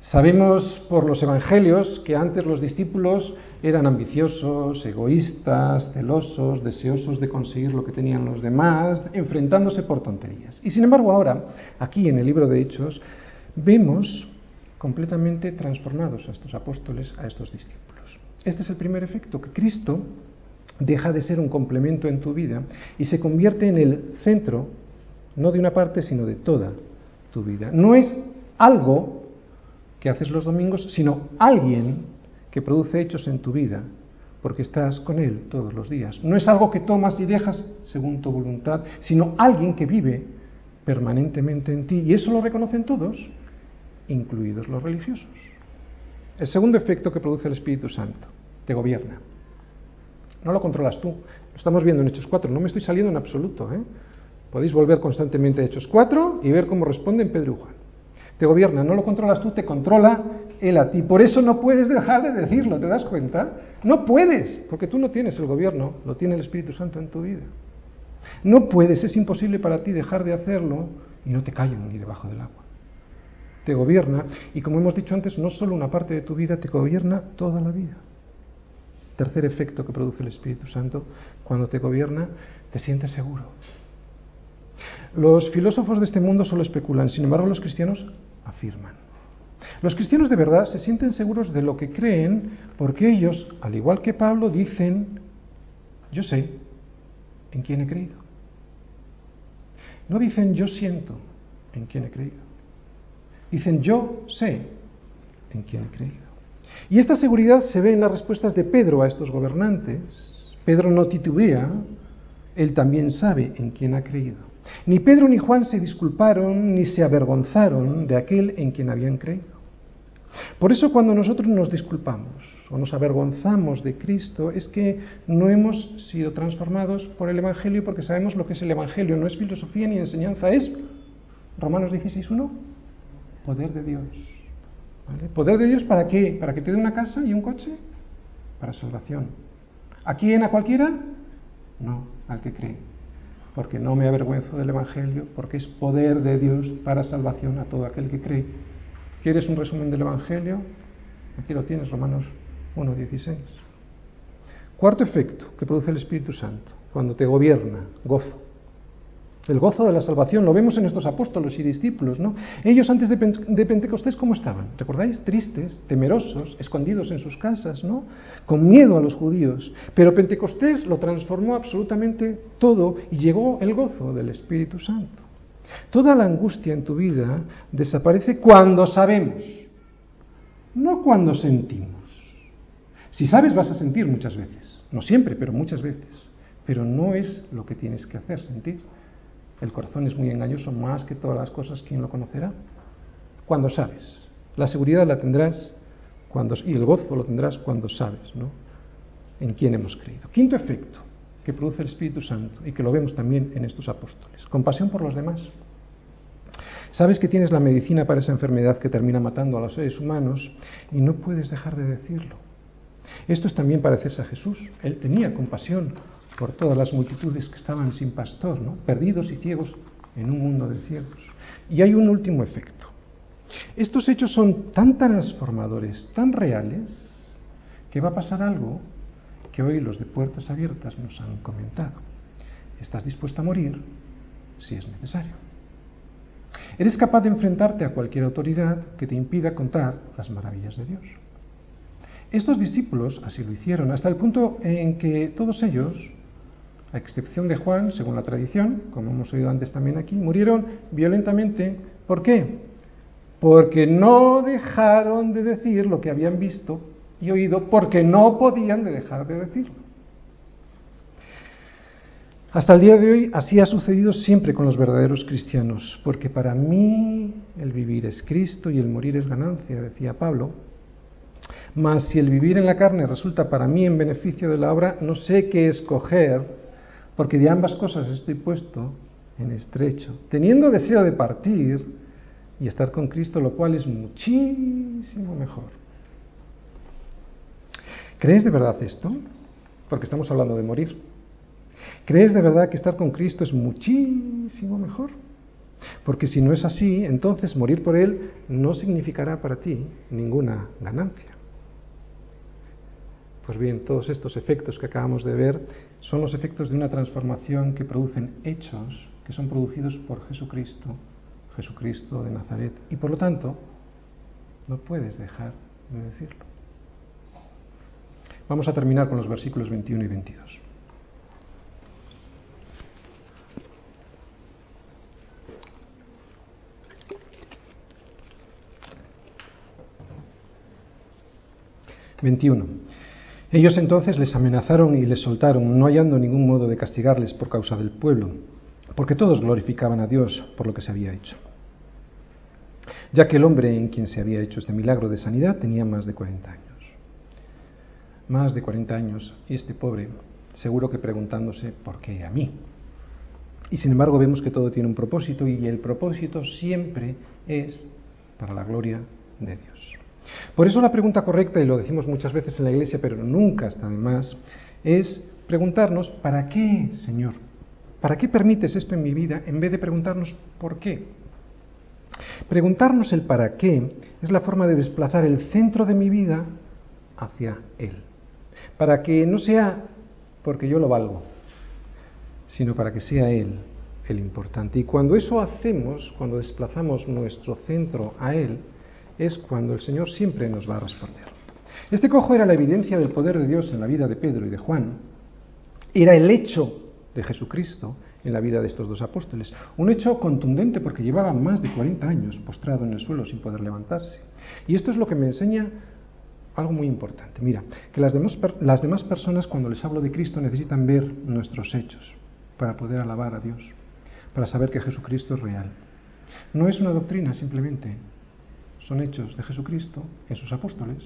Sabemos por los evangelios que antes los discípulos eran ambiciosos, egoístas, celosos, deseosos de conseguir lo que tenían los demás, enfrentándose por tonterías. Y sin embargo ahora, aquí en el libro de Hechos, vemos completamente transformados a estos apóstoles, a estos discípulos. Este es el primer efecto, que Cristo deja de ser un complemento en tu vida y se convierte en el centro, no de una parte, sino de toda tu vida. No es algo que haces los domingos, sino alguien que produce hechos en tu vida, porque estás con Él todos los días. No es algo que tomas y dejas según tu voluntad, sino alguien que vive permanentemente en ti. Y eso lo reconocen todos, incluidos los religiosos. El segundo efecto que produce el Espíritu Santo, te gobierna. No lo controlas tú. Lo estamos viendo en Hechos 4. No me estoy saliendo en absoluto. ¿eh? Podéis volver constantemente a Hechos 4 y ver cómo responden Pedro y Juan te gobierna, no lo controlas tú, te controla él a ti. Por eso no puedes dejar de decirlo, ¿te das cuenta? No puedes, porque tú no tienes el gobierno, lo tiene el Espíritu Santo en tu vida. No puedes, es imposible para ti dejar de hacerlo y no te callan ni debajo del agua. Te gobierna y como hemos dicho antes, no solo una parte de tu vida, te gobierna toda la vida. Tercer efecto que produce el Espíritu Santo, cuando te gobierna, te sientes seguro. Los filósofos de este mundo solo especulan, sin embargo los cristianos afirman. Los cristianos de verdad se sienten seguros de lo que creen porque ellos, al igual que Pablo, dicen, yo sé en quién he creído. No dicen yo siento en quién he creído. Dicen yo sé en quién he creído. Y esta seguridad se ve en las respuestas de Pedro a estos gobernantes. Pedro no titubea, él también sabe en quién ha creído. Ni Pedro ni Juan se disculparon ni se avergonzaron de aquel en quien habían creído. Por eso cuando nosotros nos disculpamos o nos avergonzamos de Cristo es que no hemos sido transformados por el Evangelio porque sabemos lo que es el Evangelio. No es filosofía ni enseñanza, es Romanos 16.1, poder de Dios. ¿Poder de Dios para qué? ¿Para que te dé una casa y un coche? Para salvación. ¿A quién? ¿A cualquiera? No, al que cree porque no me avergüenzo del Evangelio, porque es poder de Dios para salvación a todo aquel que cree. ¿Quieres un resumen del Evangelio? Aquí lo tienes, Romanos 1.16. Cuarto efecto que produce el Espíritu Santo, cuando te gobierna, gozo. El gozo de la salvación lo vemos en estos apóstoles y discípulos, ¿no? Ellos antes de, Pentecostés, ¿cómo estaban? ¿Recordáis? Tristes, temerosos, escondidos en sus casas, ¿no? Con miedo a los judíos. Pero Pentecostés lo transformó absolutamente todo y llegó el gozo del Espíritu Santo. Toda la angustia en tu vida desaparece cuando sabemos, no cuando sentimos. Si sabes vas a sentir muchas veces, no siempre, pero muchas veces, pero no es lo que tienes que hacer, sentir. El corazón es muy engañoso más que todas las cosas, ¿quién lo conocerá? Cuando sabes. La seguridad la tendrás cuando, y el gozo lo tendrás cuando sabes, ¿no? En quién hemos creído. Quinto efecto que produce el Espíritu Santo y que lo vemos también en estos apóstoles. Compasión por los demás. Sabes que tienes la medicina para esa enfermedad que termina matando a los seres humanos y no puedes dejar de decirlo. Esto es también parecerse a Jesús. Él tenía compasión por todas las multitudes que estaban sin pastor, perdidos y ciegos en un mundo de ciegos. Y hay un último efecto. Estos hechos son tan transformadores, tan reales, que va a pasar algo que hoy los de puertas abiertas nos han comentado. Estás dispuesto a morir si es necesario. Eres capaz de enfrentarte a cualquier autoridad que te impida contar las maravillas de Dios. Estos discípulos así lo hicieron, hasta el punto en que todos ellos a excepción de Juan, según la tradición, como hemos oído antes también aquí, murieron violentamente. ¿Por qué? Porque no dejaron de decir lo que habían visto y oído, porque no podían de dejar de decirlo. Hasta el día de hoy así ha sucedido siempre con los verdaderos cristianos, porque para mí el vivir es Cristo y el morir es ganancia, decía Pablo. Mas si el vivir en la carne resulta para mí en beneficio de la obra, no sé qué escoger, porque de ambas cosas estoy puesto en estrecho, teniendo deseo de partir y estar con Cristo, lo cual es muchísimo mejor. ¿Crees de verdad esto? Porque estamos hablando de morir. ¿Crees de verdad que estar con Cristo es muchísimo mejor? Porque si no es así, entonces morir por Él no significará para ti ninguna ganancia. Pues bien, todos estos efectos que acabamos de ver son los efectos de una transformación que producen hechos que son producidos por Jesucristo, Jesucristo de Nazaret. Y por lo tanto, no puedes dejar de decirlo. Vamos a terminar con los versículos 21 y 22. Veintiuno. Ellos entonces les amenazaron y les soltaron, no hallando ningún modo de castigarles por causa del pueblo, porque todos glorificaban a Dios por lo que se había hecho. Ya que el hombre en quien se había hecho este milagro de sanidad tenía más de 40 años. Más de 40 años, y este pobre, seguro que preguntándose, ¿por qué a mí? Y sin embargo vemos que todo tiene un propósito y el propósito siempre es para la gloria de Dios. Por eso la pregunta correcta, y lo decimos muchas veces en la iglesia, pero nunca está de más, es preguntarnos, ¿para qué, Señor? ¿Para qué permites esto en mi vida en vez de preguntarnos por qué? Preguntarnos el para qué es la forma de desplazar el centro de mi vida hacia Él. Para que no sea porque yo lo valgo, sino para que sea Él el importante. Y cuando eso hacemos, cuando desplazamos nuestro centro a Él, es cuando el Señor siempre nos va a responder. Este cojo era la evidencia del poder de Dios en la vida de Pedro y de Juan. Era el hecho de Jesucristo en la vida de estos dos apóstoles. Un hecho contundente porque llevaba más de 40 años postrado en el suelo sin poder levantarse. Y esto es lo que me enseña algo muy importante. Mira, que las demás, las demás personas cuando les hablo de Cristo necesitan ver nuestros hechos para poder alabar a Dios, para saber que Jesucristo es real. No es una doctrina simplemente, son hechos de Jesucristo en sus apóstoles,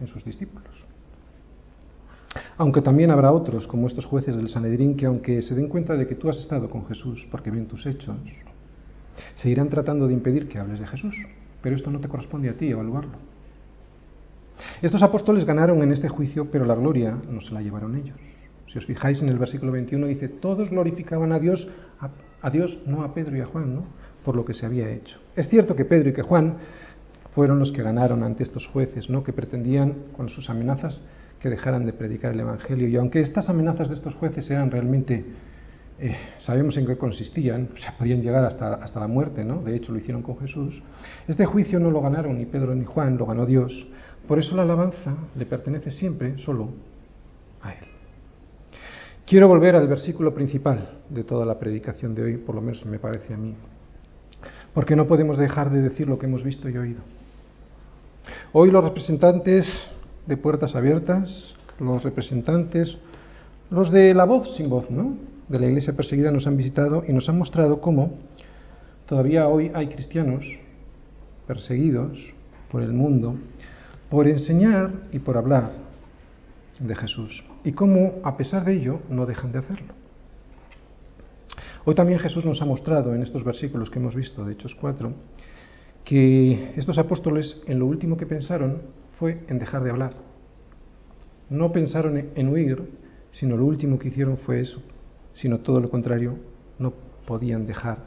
en sus discípulos. Aunque también habrá otros, como estos jueces del Sanedrín, que aunque se den cuenta de que tú has estado con Jesús porque ven tus hechos, seguirán tratando de impedir que hables de Jesús. Pero esto no te corresponde a ti evaluarlo. Estos apóstoles ganaron en este juicio, pero la gloria no se la llevaron ellos. Si os fijáis en el versículo 21 dice, todos glorificaban a Dios, a, a Dios, no a Pedro y a Juan, ¿no? por lo que se había hecho. Es cierto que Pedro y que Juan fueron los que ganaron ante estos jueces, ¿no? que pretendían con sus amenazas que dejaran de predicar el Evangelio. Y aunque estas amenazas de estos jueces eran realmente eh, sabemos en qué consistían, o sea, podían llegar hasta, hasta la muerte, ¿no? De hecho, lo hicieron con Jesús. Este juicio no lo ganaron ni Pedro ni Juan, lo ganó Dios. Por eso la alabanza le pertenece siempre solo a Él. Quiero volver al versículo principal de toda la predicación de hoy, por lo menos me parece a mí, porque no podemos dejar de decir lo que hemos visto y oído. Hoy los representantes de puertas abiertas, los representantes, los de la voz sin voz, ¿no? De la iglesia perseguida nos han visitado y nos han mostrado cómo todavía hoy hay cristianos perseguidos por el mundo por enseñar y por hablar de Jesús y cómo a pesar de ello no dejan de hacerlo. Hoy también Jesús nos ha mostrado en estos versículos que hemos visto de Hechos 4 que estos apóstoles en lo último que pensaron fue en dejar de hablar. No pensaron en huir, sino lo último que hicieron fue eso, sino todo lo contrario, no podían dejar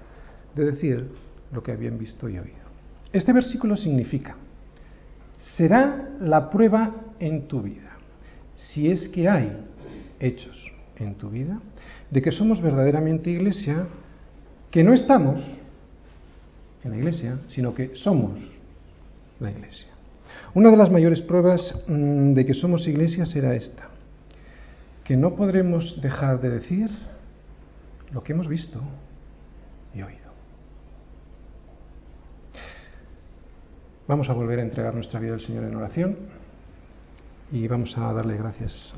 de decir lo que habían visto y oído. Este versículo significa, será la prueba en tu vida, si es que hay hechos en tu vida, de que somos verdaderamente iglesia, que no estamos en la iglesia, sino que somos la iglesia. Una de las mayores pruebas mm, de que somos iglesia será esta, que no podremos dejar de decir lo que hemos visto y oído. Vamos a volver a entregar nuestra vida al Señor en oración y vamos a darle gracias al